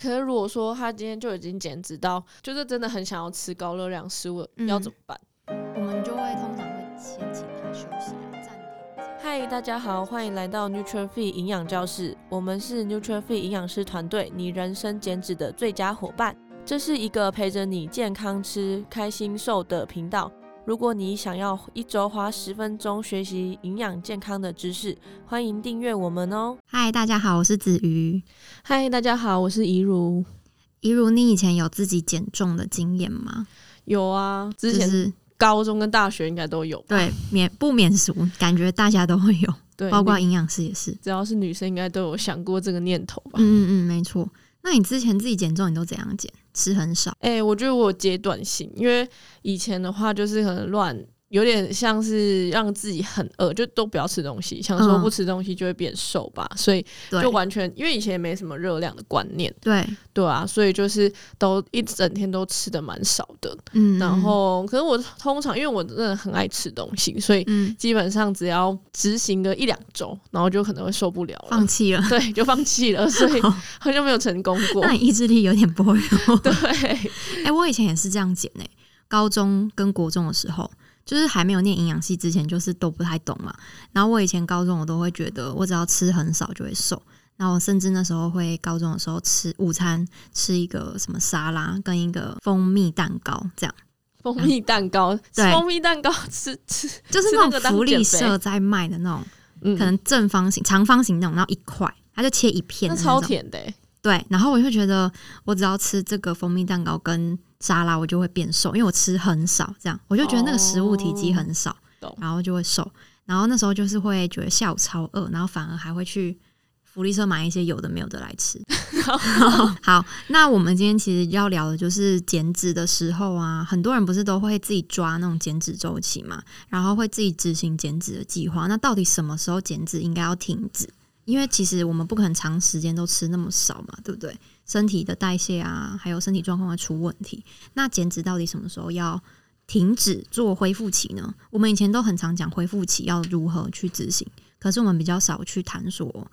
可是如果说他今天就已经减脂到，就是真的很想要吃高热量食物，嗯、要怎么办？我们就会通常会先请他休息啊暂停。嗨，大家好，欢迎来到 Nuture Fit 营养教室，我们是 Nuture Fit 营养师团队，你人生减脂的最佳伙伴。这是一个陪着你健康吃、开心瘦的频道。如果你想要一周花十分钟学习营养健康的知识，欢迎订阅我们哦。嗨，大家好，我是子瑜。嗨，大家好，我是怡如。怡如，你以前有自己减重的经验吗？有啊，之前高中跟大学应该都有。对，免不免俗，感觉大家都会有。对，包括营养师也是，只要是女生，应该都有想过这个念头吧？嗯嗯嗯，没错。那你之前自己减重，你都怎样减？吃很少？哎、我觉得我有阶段性，因为以前的话就是很乱。有点像是让自己很饿，就都不要吃东西，想说不吃东西就会变瘦吧，嗯、所以就完全因为以前也没什么热量的观念，对。对啊，所以就是都一整天都吃的蛮少的，嗯，然后可是我通常因为我真的很爱吃东西，所以基本上只要执行个一两周，然后就可能会受不了了，放弃了，对，就放弃了，所以好像没有成功过。那你意志力有点薄弱，对，哎、欸，我以前也是这样减诶，高中跟国中的时候。就是还没有念营养系之前，就是都不太懂嘛。然后我以前高中，我都会觉得我只要吃很少就会瘦。然后我甚至那时候会高中的时候吃午餐吃一个什么沙拉跟一个蜂蜜蛋糕，这样。蜂蜜蛋糕，嗯、对，蜂蜜蛋糕吃吃就是那种福利社在卖的那种，嗯、可能正方形、长方形那种，然后一块，它就切一片，那超甜的、欸。对，然后我就觉得我只要吃这个蜂蜜蛋糕跟。沙拉我就会变瘦，因为我吃很少，这样我就觉得那个食物体积很少，哦、然后就会瘦。然后那时候就是会觉得下午超饿，然后反而还会去福利社买一些有的没有的来吃。好，那我们今天其实要聊的就是减脂的时候啊，很多人不是都会自己抓那种减脂周期嘛，然后会自己执行减脂的计划。那到底什么时候减脂应该要停止？因为其实我们不可能长时间都吃那么少嘛，对不对？身体的代谢啊，还有身体状况会出问题。那减脂到底什么时候要停止做恢复期呢？我们以前都很常讲恢复期要如何去执行，可是我们比较少去探索。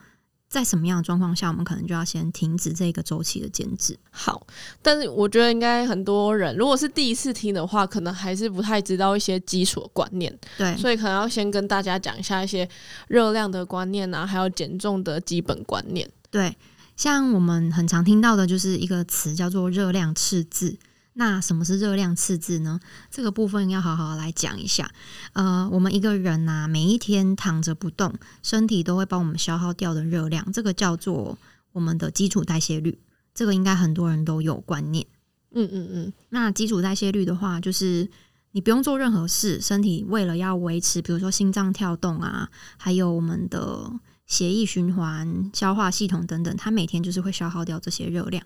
在什么样的状况下，我们可能就要先停止这个周期的减脂。好，但是我觉得应该很多人，如果是第一次听的话，可能还是不太知道一些基础的观念。对，所以可能要先跟大家讲一下一些热量的观念啊，还有减重的基本观念。对，像我们很常听到的就是一个词叫做热量赤字。那什么是热量赤字呢？这个部分要好好来讲一下。呃，我们一个人呐、啊，每一天躺着不动，身体都会帮我们消耗掉的热量，这个叫做我们的基础代谢率。这个应该很多人都有观念。嗯嗯嗯。那基础代谢率的话，就是你不用做任何事，身体为了要维持，比如说心脏跳动啊，还有我们的血液循环、消化系统等等，它每天就是会消耗掉这些热量。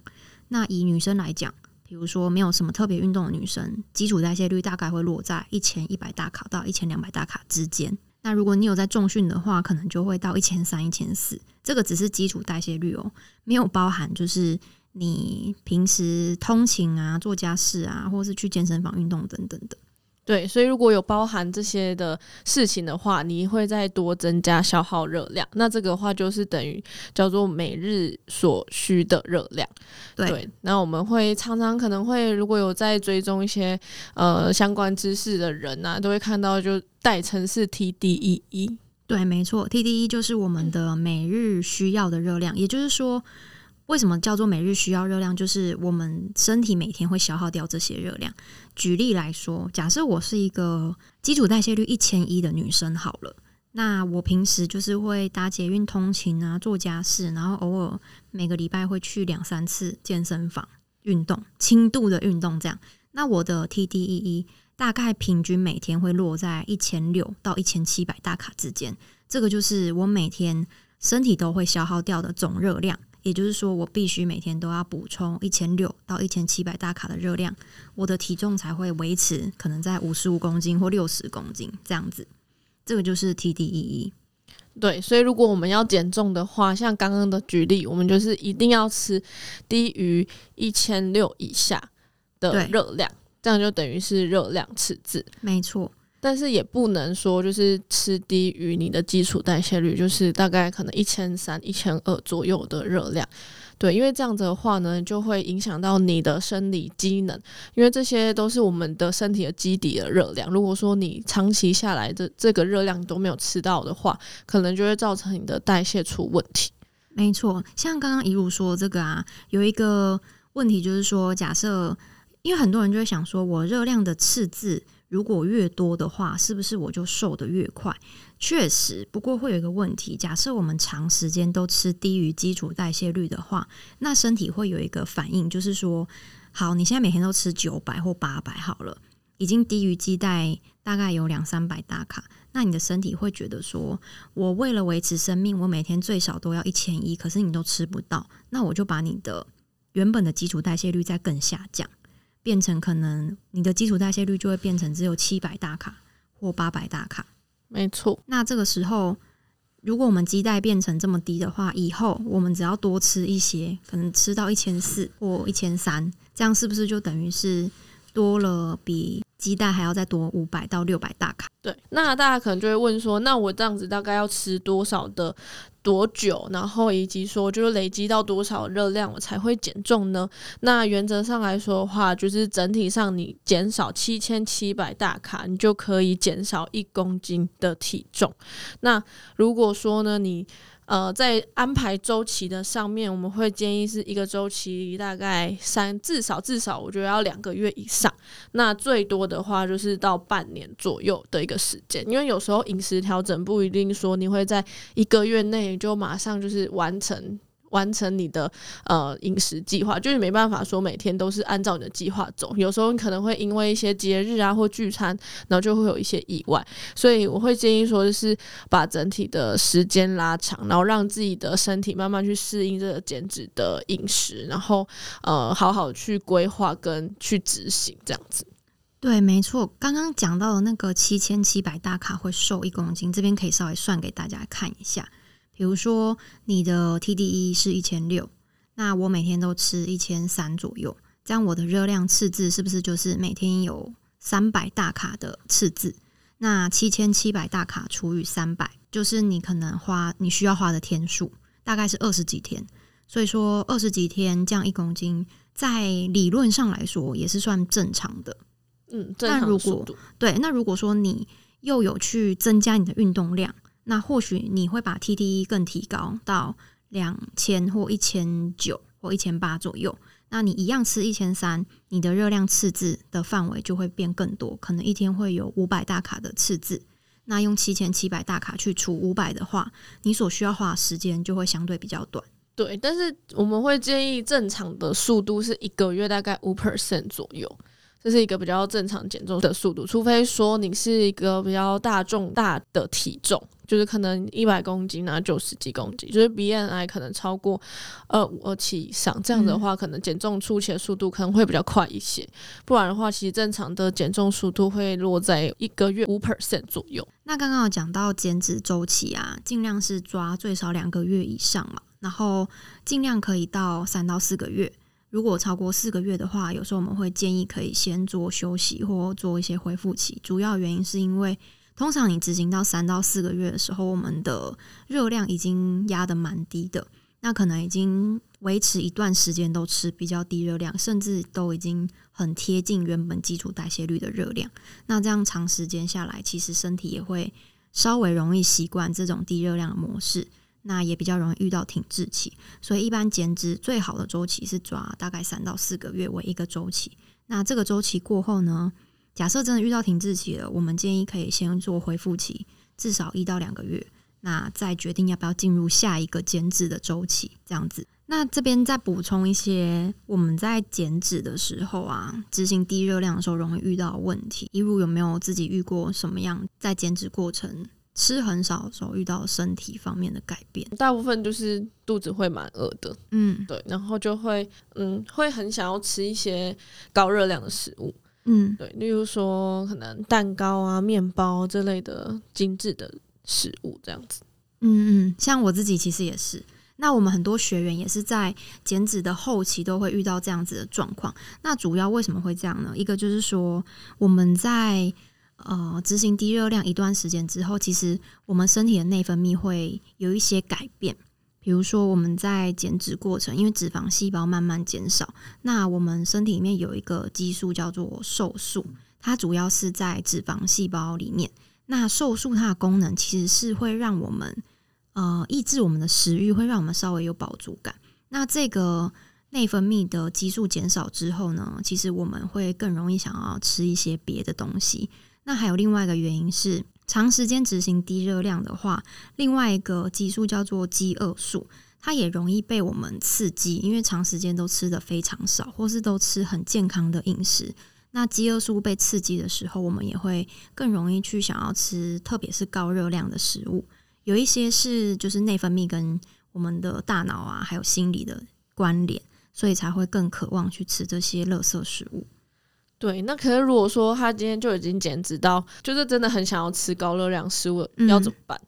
那以女生来讲，比如说，没有什么特别运动的女生，基础代谢率大概会落在一千一百大卡到一千两百大卡之间。那如果你有在重训的话，可能就会到一千三、一千四。这个只是基础代谢率哦，没有包含就是你平时通勤啊、做家事啊，或是去健身房运动等等的。对，所以如果有包含这些的事情的话，你会再多增加消耗热量。那这个话就是等于叫做每日所需的热量。对，对，那我们会常常可能会如果有在追踪一些呃相关知识的人啊，都会看到就代称是 TDEE。对，没错，TDEE 就是我们的每日需要的热量，也就是说。为什么叫做每日需要热量？就是我们身体每天会消耗掉这些热量。举例来说，假设我是一个基础代谢率一千一的女生好了，那我平时就是会搭捷运通勤啊，做家事，然后偶尔每个礼拜会去两三次健身房运动，轻度的运动这样。那我的 TDEE 大概平均每天会落在一千六到一千七百大卡之间，这个就是我每天身体都会消耗掉的总热量。也就是说，我必须每天都要补充一千六到一千七百大卡的热量，我的体重才会维持可能在五十五公斤或六十公斤这样子。这个就是 TDEE。对，所以如果我们要减重的话，像刚刚的举例，我们就是一定要吃低于一千六以下的热量，这样就等于是热量赤字。没错。但是也不能说就是吃低于你的基础代谢率，就是大概可能一千三、一千二左右的热量，对，因为这样子的话呢，就会影响到你的生理机能，因为这些都是我们的身体的基底的热量。如果说你长期下来的这个热量都没有吃到的话，可能就会造成你的代谢出问题。没错，像刚刚一如说这个啊，有一个问题就是说，假设因为很多人就会想说，我热量的赤字如果越多的话，是不是我就瘦得越快？确实，不过会有一个问题，假设我们长时间都吃低于基础代谢率的话，那身体会有一个反应，就是说，好，你现在每天都吃九百或八百好了，已经低于基代大概有两三百大卡，那你的身体会觉得说，我为了维持生命，我每天最少都要一千一，可是你都吃不到，那我就把你的原本的基础代谢率再更下降。变成可能你的基础代谢率就会变成只有七百大卡或八百大卡，没错。那这个时候，如果我们基带变成这么低的话，以后我们只要多吃一些，可能吃到一千四或一千三，这样是不是就等于是多了比基代还要再多五百到六百大卡？对。那大家可能就会问说，那我这样子大概要吃多少的？多久，然后以及说就是累积到多少热量我才会减重呢？那原则上来说的话，就是整体上你减少七千七百大卡，你就可以减少一公斤的体重。那如果说呢，你呃，在安排周期的上面，我们会建议是一个周期大概三，至少至少我觉得要两个月以上。那最多的话就是到半年左右的一个时间，因为有时候饮食调整不一定说你会在一个月内就马上就是完成。完成你的呃饮食计划，就是没办法说每天都是按照你的计划走，有时候你可能会因为一些节日啊或聚餐，然后就会有一些意外，所以我会建议说，就是把整体的时间拉长，然后让自己的身体慢慢去适应这个减脂的饮食，然后呃好好去规划跟去执行这样子。对，没错，刚刚讲到的那个七千七百大卡会瘦一公斤，这边可以稍微算给大家看一下。比如说你的 TDE 是一千六，那我每天都吃一千三左右，这样我的热量赤字是不是就是每天有三百大卡的赤字？那七千七百大卡除以三百，就是你可能花你需要花的天数，大概是二十几天。所以说二十几天降一公斤，在理论上来说也是算正常的。嗯，但如果。对，那如果说你又有去增加你的运动量。那或许你会把 TDE 更提高到两千或一千九或一千八左右。那你一样吃一千三，你的热量赤字的范围就会变更多，可能一天会有五百大卡的赤字。那用七千七百大卡去除五百的话，你所需要花的时间就会相对比较短。对，但是我们会建议正常的速度是一个月大概五 percent 左右。这是一个比较正常减重的速度，除非说你是一个比较大重大的体重，就是可能一百公斤啊，九十几公斤，就是 BMI 可能超过二五二七以上，这样的话，可能减重初期的速度可能会比较快一些。不然的话，其实正常的减重速度会落在一个月五 percent 左右。那刚刚有讲到减脂周期啊，尽量是抓最少两个月以上嘛，然后尽量可以到三到四个月。如果超过四个月的话，有时候我们会建议可以先做休息或做一些恢复期。主要原因是因为，通常你执行到三到四个月的时候，我们的热量已经压得蛮低的，那可能已经维持一段时间都吃比较低热量，甚至都已经很贴近原本基础代谢率的热量。那这样长时间下来，其实身体也会稍微容易习惯这种低热量的模式。那也比较容易遇到停滞期，所以一般减脂最好的周期是抓大概三到四个月为一个周期。那这个周期过后呢，假设真的遇到停滞期了，我们建议可以先做恢复期，至少一到两个月，那再决定要不要进入下一个减脂的周期。这样子，那这边再补充一些我们在减脂的时候啊，执行低热量的时候容易遇到问题。例如有没有自己遇过什么样在减脂过程？吃很少的时候遇到身体方面的改变，大部分就是肚子会蛮饿的，嗯，对，然后就会嗯会很想要吃一些高热量的食物，嗯，对，例如说可能蛋糕啊、面包这类的精致的食物这样子，嗯嗯，像我自己其实也是，那我们很多学员也是在减脂的后期都会遇到这样子的状况，那主要为什么会这样呢？一个就是说我们在呃，执行低热量一段时间之后，其实我们身体的内分泌会有一些改变。比如说我们在减脂过程，因为脂肪细胞慢慢减少，那我们身体里面有一个激素叫做瘦素，它主要是在脂肪细胞里面。那瘦素它的功能其实是会让我们呃抑制我们的食欲，会让我们稍微有饱足感。那这个内分泌的激素减少之后呢，其实我们会更容易想要吃一些别的东西。那还有另外一个原因是，长时间执行低热量的话，另外一个激素叫做饥饿素，它也容易被我们刺激，因为长时间都吃得非常少，或是都吃很健康的饮食。那饥饿素被刺激的时候，我们也会更容易去想要吃，特别是高热量的食物。有一些是就是内分泌跟我们的大脑啊，还有心理的关联，所以才会更渴望去吃这些垃圾食物。对，那可是如果说他今天就已经减脂到，就是真的很想要吃高热量食物，嗯，要怎么办？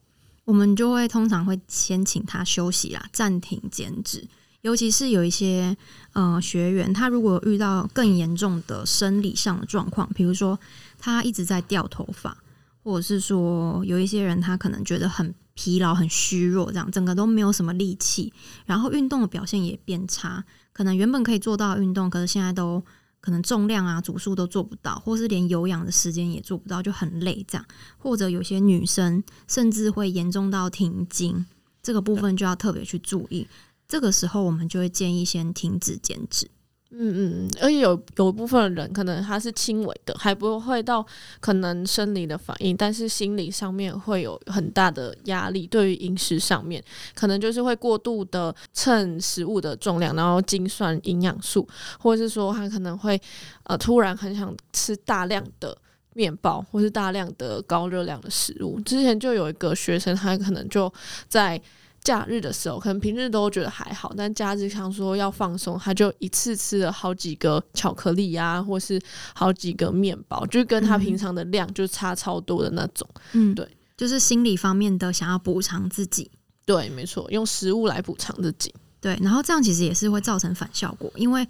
我们就会通常会先请他休息啦，暂停减脂。尤其是有一些呃学员，他如果遇到更严重的生理上的状况，比如说他一直在掉头发，或者是说有一些人他可能觉得很疲劳、很虚弱，这样整个都没有什么力气，然后运动的表现也变差，可能原本可以做到运动，可是现在都可能重量啊、组数都做不到，或是连有氧的时间也做不到，就很累这样。或者有些女生甚至会严重到停经，这个部分就要特别去注意。这个时候，我们就会建议先停止减脂。嗯嗯，而且有有一部分人可能他是轻微的，还不会到可能生理的反应，但是心理上面会有很大的压力。对于饮食上面，可能就是会过度的称食物的重量，然后精算营养素，或者是说他可能会呃突然很想吃大量的面包，或是大量的高热量的食物。之前就有一个学生，他可能就在。假日的时候，可能平日都觉得还好，但假日想说要放松，他就一次吃了好几个巧克力啊，或是好几个面包，就跟他平常的量就差超多的那种。嗯，对，就是心理方面的想要补偿自己。对，没错，用食物来补偿自己。对，然后这样其实也是会造成反效果，因为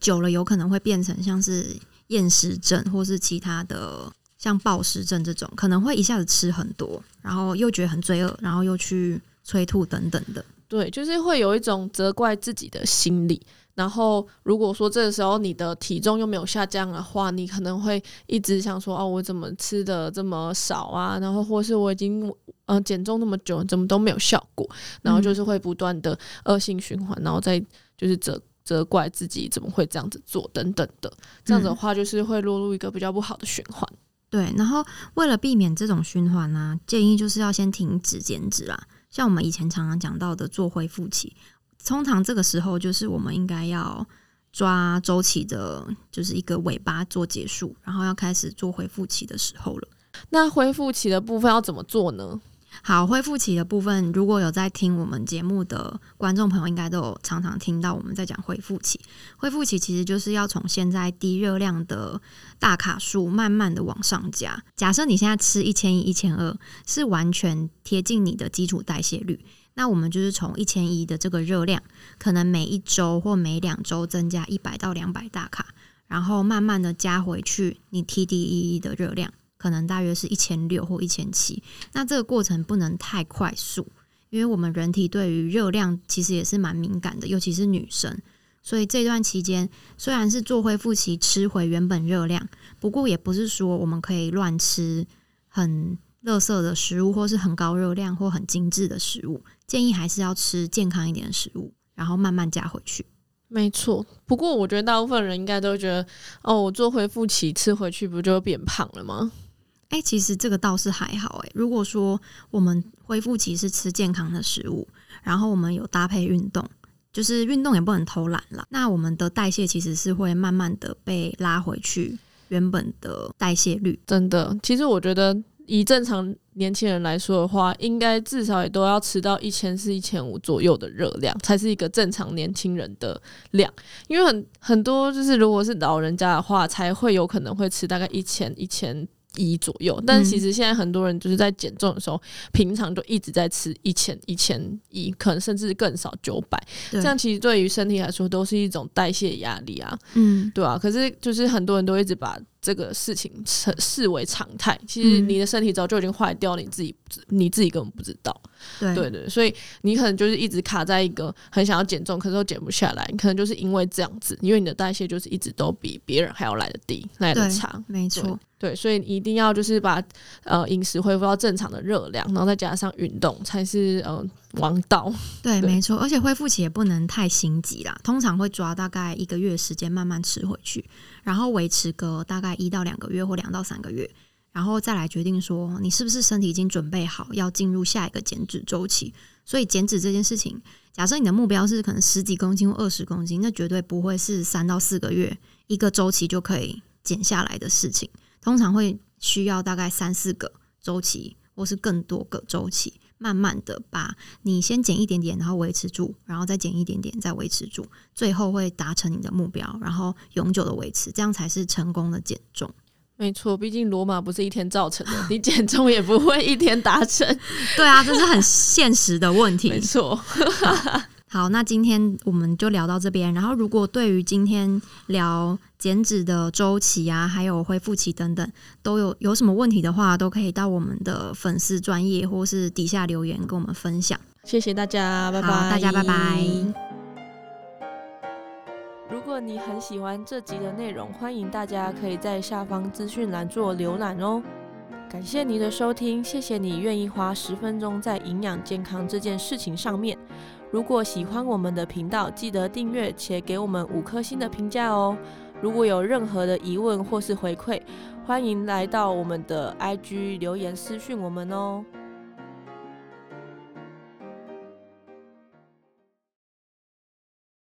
久了有可能会变成像是厌食症，或是其他的像暴食症这种，可能会一下子吃很多，然后又觉得很罪恶，然后又去。催吐等等的，对，就是会有一种责怪自己的心理。然后，如果说这个时候你的体重又没有下降的话，你可能会一直想说：“哦，我怎么吃的这么少啊？”然后，或是我已经呃减重那么久，怎么都没有效果？然后就是会不断的恶性循环，然后再就是责责怪自己怎么会这样子做等等的。这样子的话，就是会落入一个比较不好的循环。嗯。对，然后为了避免这种循环呢，啊，建议就是要先停止减脂啦。像我们以前常常讲到的做恢复期，通常这个时候就是我们应该要抓周期的，就是一个尾巴做结束，然后要开始做恢复期的时候了。那恢复期的部分要怎么做呢？好，恢复期的部分，如果有在听我们节目的观众朋友，应该都有常常听到我们在讲恢复期。恢复期其实就是要从现在低热量的大卡数慢慢的往上加。假设你现在吃一千一、一千二，是完全贴近你的基础代谢率，那我们就是从一千一的这个热量，可能每一周或每两周增加一百到两百大卡，然后慢慢的加回去你 TDEE 的热量。可能大约是一千六或一千七，那这个过程不能太快速，因为我们人体对于热量其实也是蛮敏感的，尤其是女生。所以这段期间虽然是做恢复期，吃回原本热量，不过也不是说我们可以乱吃很垃圾的食物，或是很高热量或很精致的食物。建议还是要吃健康一点的食物，然后慢慢加回去。没错，不过我觉得大部分人应该都觉得，哦，我做恢复期吃回去不就变胖了吗？哎、其实这个倒是还好哎。如果说我们恢复期是吃健康的食物，然后我们有搭配运动，就是运动也不能偷懒了，那我们的代谢其实是会慢慢的被拉回去原本的代谢率。真的，其实我觉得以正常年轻人来说的话，应该至少也都要吃到一千四、一千五左右的热量，才是一个正常年轻人的量。因为很很多就是如果是老人家的话，才会有可能会吃大概一千、一千。一左右，但是其实现在很多人就是在减重的时候，嗯、平常就一直在吃一千、一千一，可能甚至更少九百，这样其实对于身体来说都是一种代谢压力啊，嗯，对啊。可是就是很多人都一直把这个事情视视为常态。其实你的身体早就已经坏掉了，你自己你自己根本不知道。对对对，所以你可能就是一直卡在一个很想要减重，可是又减不下来。你可能就是因为这样子，因为你的代谢就是一直都比别人还要来的低，来的差。没错。对，所以你一定要就是把呃饮食恢复到正常的热量，然后再加上运动，才是呃王道。对，对没错，而且恢复期也不能太心急啦，通常会抓大概一个月时间慢慢吃回去，然后维持个大概一到两个月或两到三个月，然后再来决定说你是不是身体已经准备好要进入下一个减脂周期。所以减脂这件事情，假设你的目标是可能十几公斤或二十公斤，那绝对不会是三到四个月一个周期就可以减下来的事情。通常会需要大概三四个周期，或是更多个周期，慢慢的把你先减一点点，然后维持住，然后再减一点点，再维持住，最后会达成你的目标，然后永久的维持，这样才是成功的减重。没错，毕竟罗马不是一天造成的，你减重也不会一天达成。对啊，这是很现实的问题。没错。好，那今天我们就聊到这边。然后，如果对于今天聊减脂的周期啊，还有恢复期等等，都有有什么问题的话，都可以到我们的粉丝专业或是底下留言跟我们分享。谢谢大家，拜拜，大家拜拜。如果你很喜欢这集的内容，欢迎大家可以在下方资讯栏做浏览哦。感谢你的收听，谢谢你愿意花十分钟在营养健康这件事情上面。如果喜欢我们的频道，记得订阅且给我们五颗星的评价哦。如果有任何的疑问或是回馈，欢迎来到我们的 IG 留言私讯我们哦。